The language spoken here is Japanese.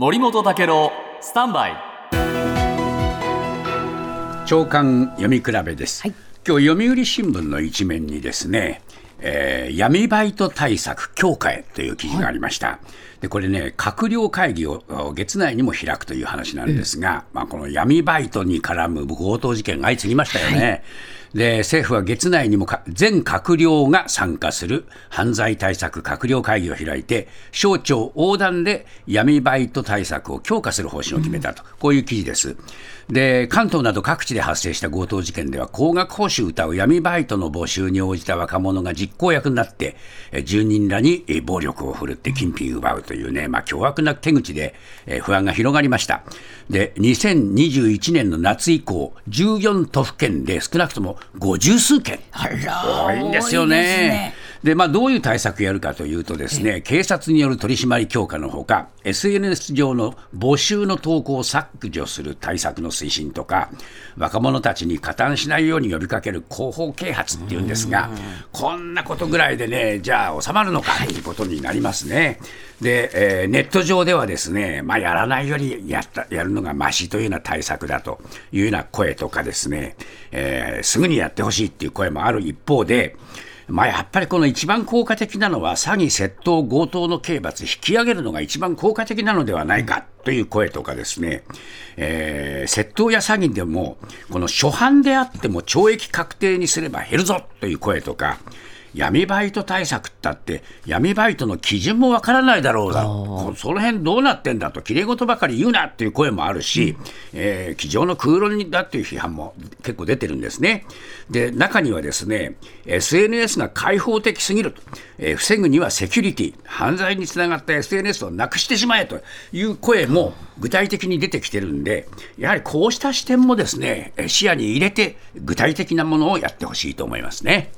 森本武郎スタンバイ。長官読み比べです、はい。今日読売新聞の一面にですね、えー闇バイト対策強化へという記事がありました、でこれね閣僚会議をお月内にも開くという話なんですが、まあ、この闇バイトに絡む強盗事件が相次ぎましたよね、で政府は月内にも全閣僚が参加する。犯罪対策閣僚会議を開いて省庁横断で闇バイト対策を強化する方針を決めたと、こういう記事です。で関東など各地で発生した強盗事件では高額報酬を謳う闇バイトの募集に応じた若者が実行役になって住人らに暴力を振るって金品奪うというね、まあ、凶悪な手口で不安が広がりました。で2021年の夏以降14都府県で少なくとも50数件多いんですよね。でまあ、どういう対策をやるかというとですね、警察による取り締まり強化のほか、SNS 上の募集の投稿を削除する対策の推進とか、若者たちに加担しないように呼びかける広報啓発っていうんですが、こんなことぐらいでね、じゃあ収まるのかということになりますね。で、えーネット上ではですね、まあ、やらないよりやったやるのがましというような対策だというような声とかですね、えーすぐにやってほしいっていう声もある一方で、まあ、やっぱりこの一番効果的なのは、詐欺、窃盗、強盗の刑罰、引き上げるのが一番効果的なのではないかという声とかですね、えー窃盗や詐欺でも、この初犯であっても懲役確定にすれば減るぞという声とか、闇バイト対策ったって、闇バイトの基準もわからないだろうだ、こその辺どうなってんだと、きれい事ばかり言うなっていう声もあるし、えー、机上の空論だっていう批判も結構出てるんですね。で、中にはですね、SNS が開放的すぎると、えー防ぐにはセキュリティ、犯罪につながった SNS をなくしてしまえという声も具体的に出てきてるんで、やはりこうした視点もですね、えー視野に入れて、具体的なものをやってほしいと思いますね。